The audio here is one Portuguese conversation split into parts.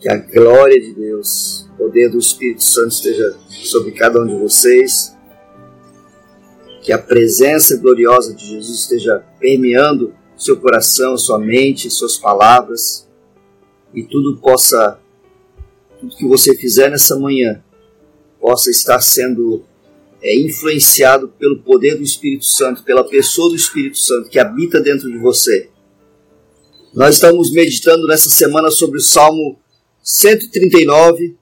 Que a glória de Deus, o poder do Espírito Santo esteja sobre cada um de vocês. Que a presença gloriosa de Jesus esteja permeando seu coração, sua mente, suas palavras. E tudo possa, tudo que você fizer nessa manhã, possa estar sendo é, influenciado pelo poder do Espírito Santo, pela pessoa do Espírito Santo que habita dentro de você. Nós estamos meditando nessa semana sobre o Salmo 139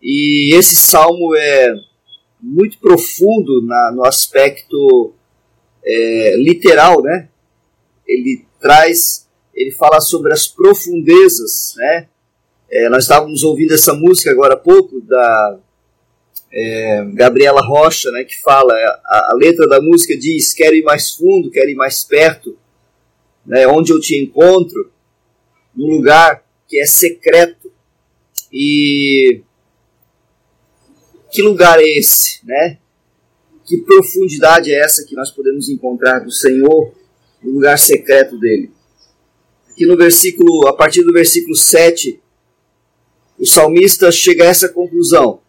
e esse salmo é muito profundo na, no aspecto é, literal, né? Ele traz, ele fala sobre as profundezas, né? É, nós estávamos ouvindo essa música agora há pouco da é, Gabriela Rocha, né? Que fala, a, a, letra da música diz: quero ir mais fundo, quero ir mais perto, né? Onde eu te encontro, num lugar que é secreto e que lugar é esse, né? Que profundidade é essa que nós podemos encontrar do Senhor no lugar secreto dele? Aqui no versículo, a partir do versículo 7, o salmista chega a essa conclusão: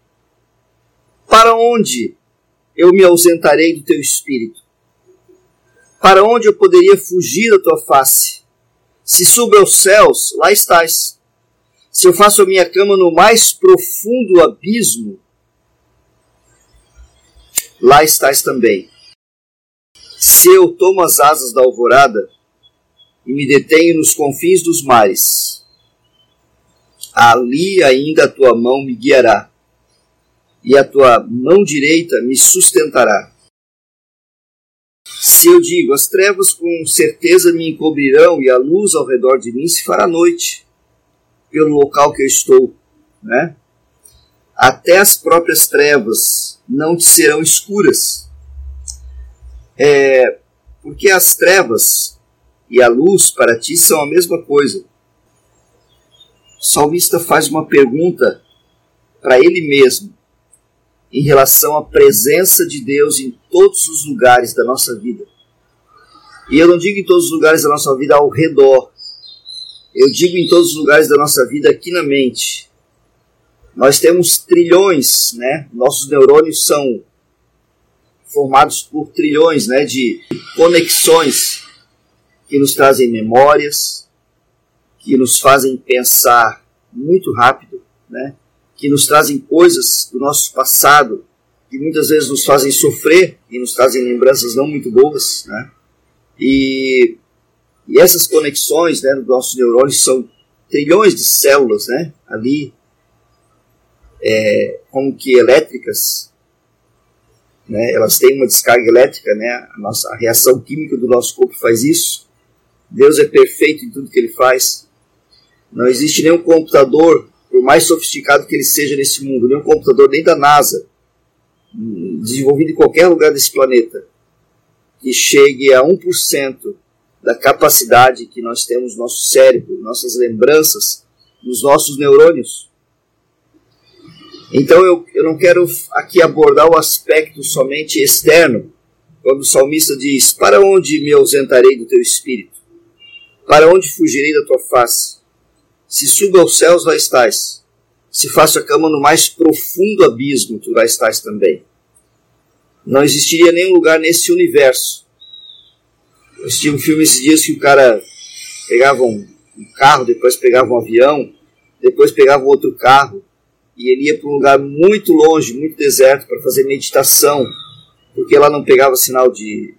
Para onde eu me ausentarei do teu espírito? Para onde eu poderia fugir da tua face? Se subo aos céus, lá estás se eu faço a minha cama no mais profundo abismo, lá estás também. Se eu tomo as asas da alvorada e me detenho nos confins dos mares, ali ainda a tua mão me guiará e a tua mão direita me sustentará. Se eu digo, as trevas com certeza me encobrirão e a luz ao redor de mim se fará noite pelo local que eu estou, né? Até as próprias trevas não te serão escuras. É, porque as trevas e a luz para ti são a mesma coisa. O salmista faz uma pergunta para ele mesmo em relação à presença de Deus em todos os lugares da nossa vida. E eu não digo em todos os lugares da nossa vida ao redor, eu digo em todos os lugares da nossa vida aqui na mente. Nós temos trilhões, né? Nossos neurônios são formados por trilhões, né, de conexões que nos trazem memórias, que nos fazem pensar muito rápido, né? Que nos trazem coisas do nosso passado que muitas vezes nos fazem sofrer e nos trazem lembranças não muito boas, né? E e essas conexões né, dos nossos neurônios são trilhões de células né, ali, é, como que elétricas. Né, elas têm uma descarga elétrica, né, a, nossa, a reação química do nosso corpo faz isso. Deus é perfeito em tudo que ele faz. Não existe nenhum computador, mais sofisticado que ele seja nesse mundo, nenhum computador nem da NASA, desenvolvido em qualquer lugar desse planeta, que chegue a 1% da capacidade que nós temos no nosso cérebro, nossas lembranças, nos nossos neurônios. Então eu, eu não quero aqui abordar o aspecto somente externo, quando o salmista diz: Para onde me ausentarei do teu espírito? Para onde fugirei da tua face? Se subo aos céus, lá estás. Se faço a cama no mais profundo abismo, tu lá estás também. Não existiria nenhum lugar nesse universo eu assisti um filme esses dias que o cara pegava um, um carro, depois pegava um avião, depois pegava outro carro e ele ia para um lugar muito longe, muito deserto, para fazer meditação, porque lá não pegava sinal de,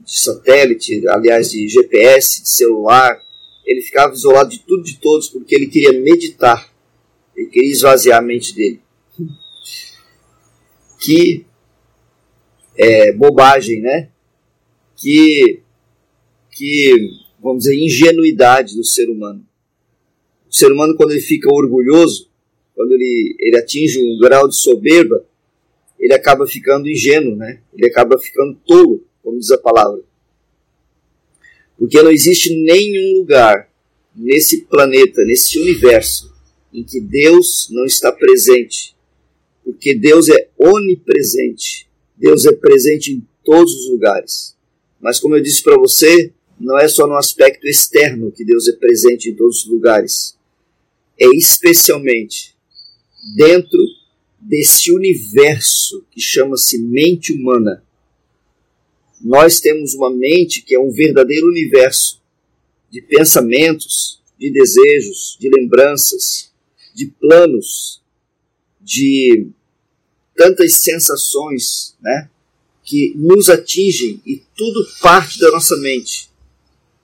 de satélite, aliás, de GPS, de celular. Ele ficava isolado de tudo e de todos porque ele queria meditar, ele queria esvaziar a mente dele. Que é, bobagem, né? Que que, vamos dizer, ingenuidade do ser humano. O ser humano, quando ele fica orgulhoso, quando ele, ele atinge um grau de soberba, ele acaba ficando ingênuo, né? Ele acaba ficando tolo, como diz a palavra. Porque não existe nenhum lugar nesse planeta, nesse universo, em que Deus não está presente. Porque Deus é onipresente. Deus é presente em todos os lugares. Mas como eu disse para você, não é só no aspecto externo que Deus é presente em todos os lugares, é especialmente dentro desse universo que chama-se mente humana. Nós temos uma mente que é um verdadeiro universo de pensamentos, de desejos, de lembranças, de planos, de tantas sensações, né, que nos atingem e tudo parte da nossa mente.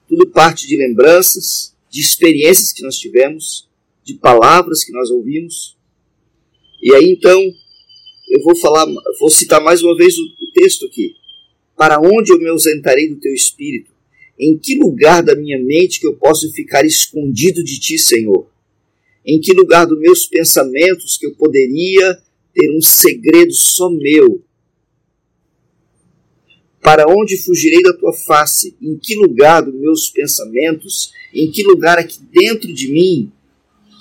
Tudo parte de lembranças, de experiências que nós tivemos, de palavras que nós ouvimos. E aí então eu vou falar, vou citar mais uma vez o, o texto aqui. Para onde eu me ausentarei do teu espírito? Em que lugar da minha mente que eu posso ficar escondido de ti, Senhor? Em que lugar dos meus pensamentos que eu poderia ter um segredo só meu? Para onde fugirei da tua face? Em que lugar dos meus pensamentos? Em que lugar aqui dentro de mim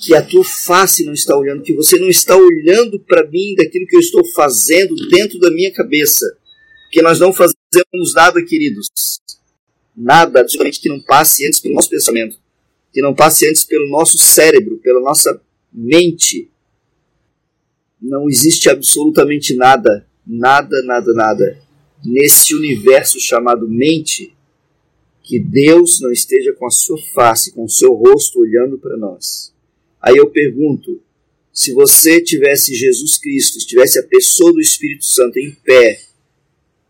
que a tua face não está olhando, que você não está olhando para mim daquilo que eu estou fazendo dentro da minha cabeça? Porque nós não fazemos nada, queridos. Nada, absolutamente, que não passe antes pelo nosso pensamento, que não passe antes pelo nosso cérebro, pela nossa mente. Não existe absolutamente nada, nada, nada, nada nesse universo chamado mente que Deus não esteja com a sua face, com o seu rosto olhando para nós. Aí eu pergunto: se você tivesse Jesus Cristo, tivesse a pessoa do Espírito Santo em pé,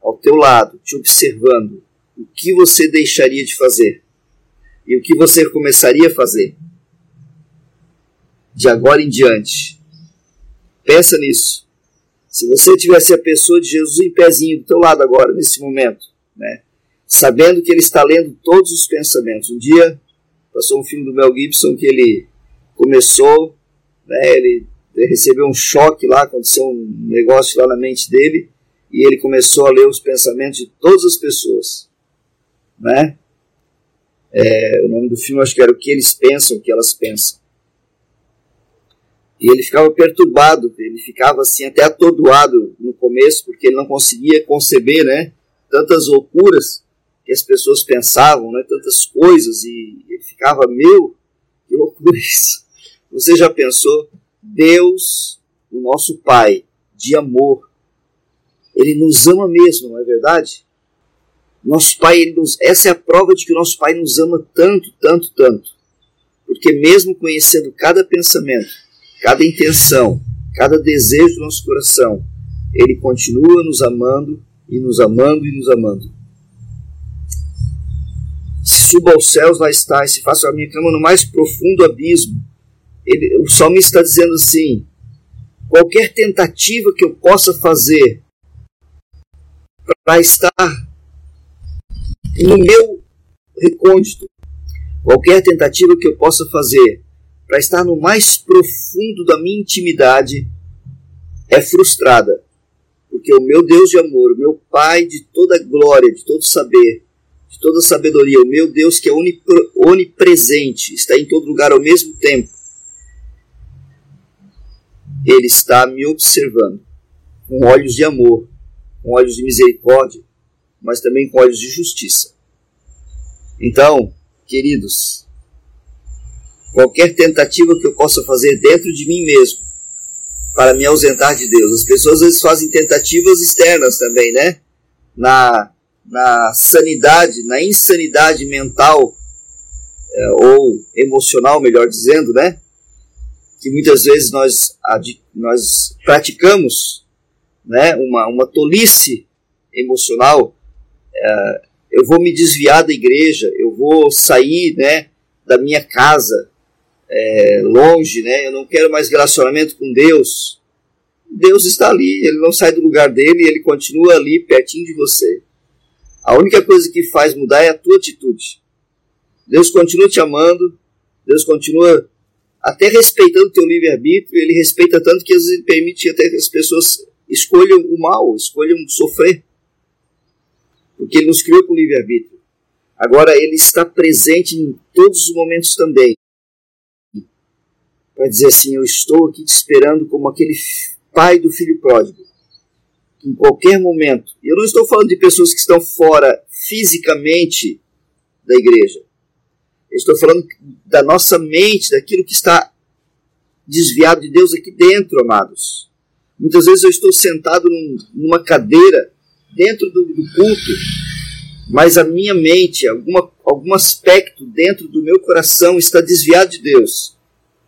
ao teu lado, te observando, o que você deixaria de fazer? E o que você começaria a fazer? De agora em diante. Pensa nisso. Se você tivesse a pessoa de Jesus em pezinho do teu lado agora, nesse momento, né? sabendo que ele está lendo todos os pensamentos. Um dia passou um filme do Mel Gibson que ele começou, né, ele recebeu um choque lá, aconteceu um negócio lá na mente dele, e ele começou a ler os pensamentos de todas as pessoas. Né? É, o nome do filme acho que era O que eles pensam, o que elas pensam. E ele ficava perturbado, ele ficava assim até atordoado no começo, porque ele não conseguia conceber né, tantas loucuras que as pessoas pensavam, né, tantas coisas, e ele ficava, meu, que loucura isso. Você já pensou? Deus, o nosso Pai, de amor, ele nos ama mesmo, não é verdade? Nosso Pai, ele nos, essa é a prova de que o nosso Pai nos ama tanto, tanto, tanto. Porque mesmo conhecendo cada pensamento, cada intenção, cada desejo do nosso coração, ele continua nos amando e nos amando e nos amando. Se suba aos céus, lá está, e se faça a minha cama no mais profundo abismo, ele, o salmista está dizendo assim: qualquer tentativa que eu possa fazer para estar no meu recôndito, qualquer tentativa que eu possa fazer para estar no mais profundo da minha intimidade é frustrada, porque o meu Deus de amor, o meu Pai de toda glória, de todo saber, de toda sabedoria, o meu Deus que é onipresente, está em todo lugar ao mesmo tempo, ele está me observando com olhos de amor, com olhos de misericórdia, mas também com olhos de justiça. Então, queridos, qualquer tentativa que eu possa fazer dentro de mim mesmo para me ausentar de Deus. As pessoas às vezes fazem tentativas externas também, né? Na, na sanidade, na insanidade mental é, ou emocional, melhor dizendo, né? que muitas vezes nós, nós praticamos né, uma, uma tolice emocional, é, eu vou me desviar da igreja, eu vou sair né, da minha casa, é, longe, né, eu não quero mais relacionamento com Deus. Deus está ali, ele não sai do lugar dele, ele continua ali pertinho de você. A única coisa que faz mudar é a tua atitude. Deus continua te amando, Deus continua até respeitando teu livre-arbítrio, ele respeita tanto que às vezes ele permite até que as pessoas escolham o mal, escolham sofrer. Porque ele nos criou com livre-arbítrio. Agora, ele está presente em todos os momentos também. Para dizer assim: Eu estou aqui te esperando como aquele pai do filho pródigo. Em qualquer momento. E eu não estou falando de pessoas que estão fora fisicamente da igreja. Eu estou falando da nossa mente, daquilo que está desviado de Deus aqui dentro, amados. Muitas vezes eu estou sentado num, numa cadeira dentro do, do, culto, mas a minha mente, alguma, algum aspecto dentro do meu coração está desviado de Deus,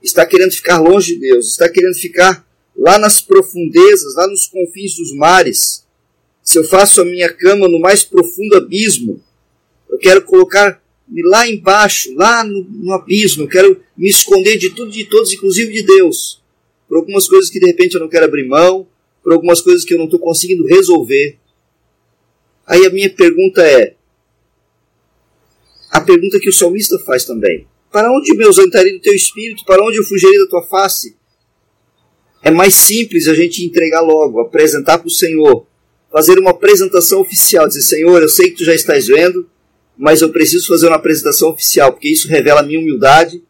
está querendo ficar longe de Deus, está querendo ficar lá nas profundezas, lá nos confins dos mares. Se eu faço a minha cama no mais profundo abismo, eu quero colocar me lá embaixo, lá no, no abismo, eu quero me esconder de tudo e de todos, inclusive de Deus por algumas coisas que de repente eu não quero abrir mão, por algumas coisas que eu não estou conseguindo resolver. Aí a minha pergunta é: a pergunta que o salmista faz também: Para onde me ausentaria do teu espírito? Para onde eu fugiria da tua face? É mais simples a gente entregar logo, apresentar para o Senhor, fazer uma apresentação oficial, dizer: Senhor, eu sei que tu já estás vendo, mas eu preciso fazer uma apresentação oficial, porque isso revela a minha humildade,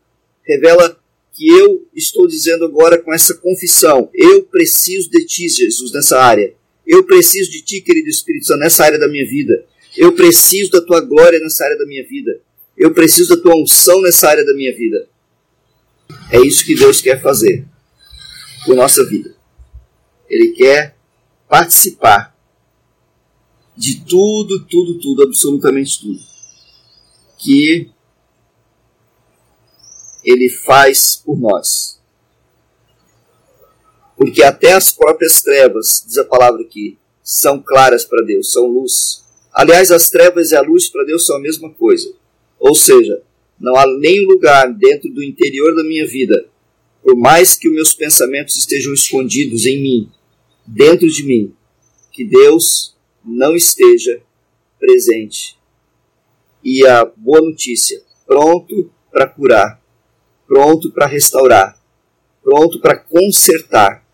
revela que eu estou dizendo agora com essa confissão. Eu preciso de ti, Jesus, nessa área. Eu preciso de ti, querido Espírito Santo, nessa área da minha vida. Eu preciso da tua glória nessa área da minha vida. Eu preciso da tua unção nessa área da minha vida. É isso que Deus quer fazer com nossa vida. Ele quer participar de tudo, tudo, tudo, absolutamente tudo. Que ele faz por nós. Porque até as próprias trevas, diz a palavra aqui, são claras para Deus, são luz. Aliás, as trevas e a luz para Deus são a mesma coisa. Ou seja, não há nenhum lugar dentro do interior da minha vida, por mais que os meus pensamentos estejam escondidos em mim, dentro de mim, que Deus não esteja presente. E a boa notícia, pronto para curar pronto para restaurar, pronto para consertar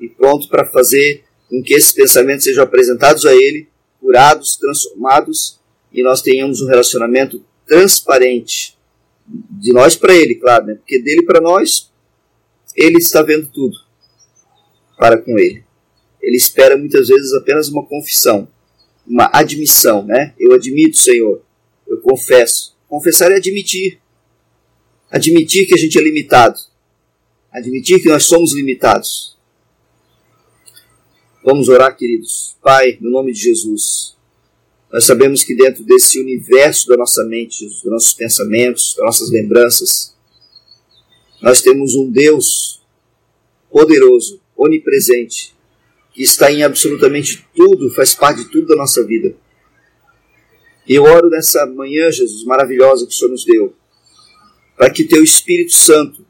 e pronto para fazer com que esses pensamentos sejam apresentados a Ele, curados, transformados e nós tenhamos um relacionamento transparente de nós para Ele, claro, né? porque dele para nós, Ele está vendo tudo para com Ele. Ele espera muitas vezes apenas uma confissão, uma admissão, né? Eu admito, Senhor, eu confesso. Confessar é admitir admitir que a gente é limitado, admitir que nós somos limitados. Vamos orar, queridos. Pai, no nome de Jesus, nós sabemos que dentro desse universo da nossa mente, dos nossos pensamentos, das nossas lembranças, nós temos um Deus poderoso, onipresente, que está em absolutamente tudo, faz parte de tudo da nossa vida. E eu oro nessa manhã, Jesus, maravilhosa que o Senhor nos deu, para que teu Espírito Santo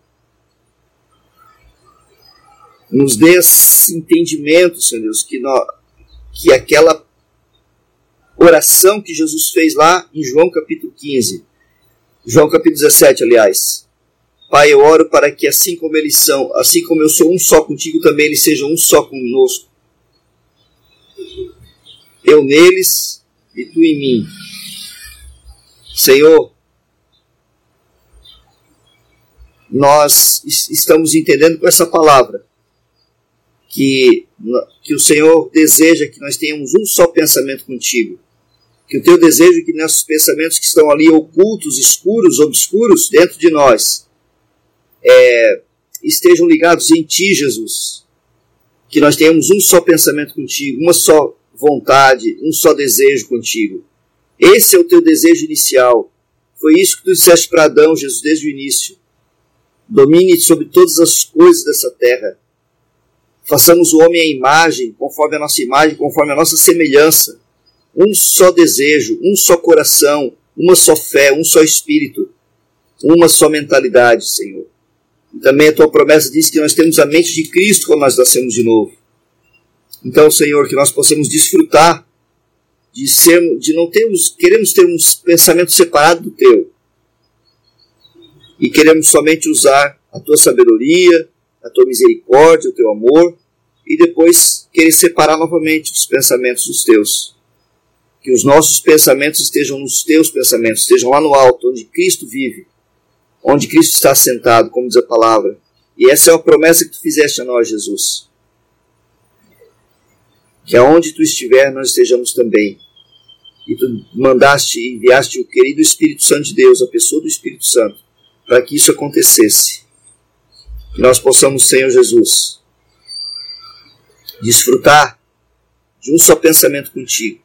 nos dê esse entendimento, Senhor Deus, que, nós, que aquela oração que Jesus fez lá em João capítulo 15, João capítulo 17, aliás. Pai, eu oro para que assim como eles são, assim como eu sou um só contigo, também eles sejam um só conosco. Eu neles e tu em mim. Senhor, nós estamos entendendo com essa palavra que, que o Senhor deseja que nós tenhamos um só pensamento contigo. Que o teu desejo é que nossos pensamentos que estão ali ocultos, escuros, obscuros dentro de nós, é, estejam ligados em ti, Jesus. Que nós tenhamos um só pensamento contigo, uma só vontade, um só desejo contigo. Esse é o teu desejo inicial. Foi isso que tu disseste para Adão, Jesus, desde o início domine sobre todas as coisas dessa terra. Façamos o homem à imagem, conforme a nossa imagem, conforme a nossa semelhança. Um só desejo, um só coração, uma só fé, um só espírito, uma só mentalidade, Senhor. E também a tua promessa diz que nós temos a mente de Cristo quando nós nascemos de novo. Então, Senhor, que nós possamos desfrutar de sermos, de não termos, queremos ter um pensamento separado do teu, e queremos somente usar a tua sabedoria, a tua misericórdia, o teu amor e depois querer separar novamente os pensamentos dos teus. Que os nossos pensamentos estejam nos teus pensamentos, estejam lá no alto, onde Cristo vive, onde Cristo está sentado, como diz a palavra. E essa é a promessa que tu fizeste a nós, Jesus. Que aonde tu estiver, nós estejamos também. e tu mandaste e enviaste o querido Espírito Santo de Deus, a pessoa do Espírito Santo, para que isso acontecesse. Que nós possamos, Senhor Jesus, desfrutar de um só pensamento contigo,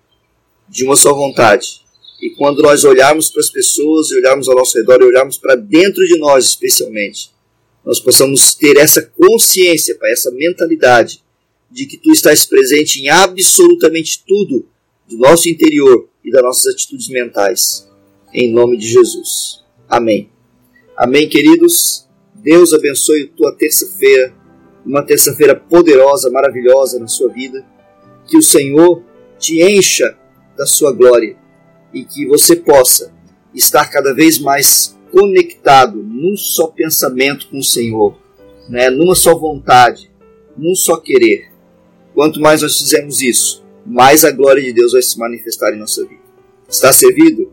de uma só vontade. E quando nós olharmos para as pessoas e olharmos ao nosso redor e olharmos para dentro de nós especialmente, nós possamos ter essa consciência, Pai, essa mentalidade de que Tu estás presente em absolutamente tudo do nosso interior e das nossas atitudes mentais. Em nome de Jesus. Amém. Amém, queridos. Deus abençoe tua terça-feira, uma terça-feira poderosa, maravilhosa na sua vida. Que o Senhor te encha da sua glória e que você possa estar cada vez mais conectado num só pensamento com o Senhor, né? numa só vontade, num só querer. Quanto mais nós fizermos isso, mais a glória de Deus vai se manifestar em nossa vida. Está servido?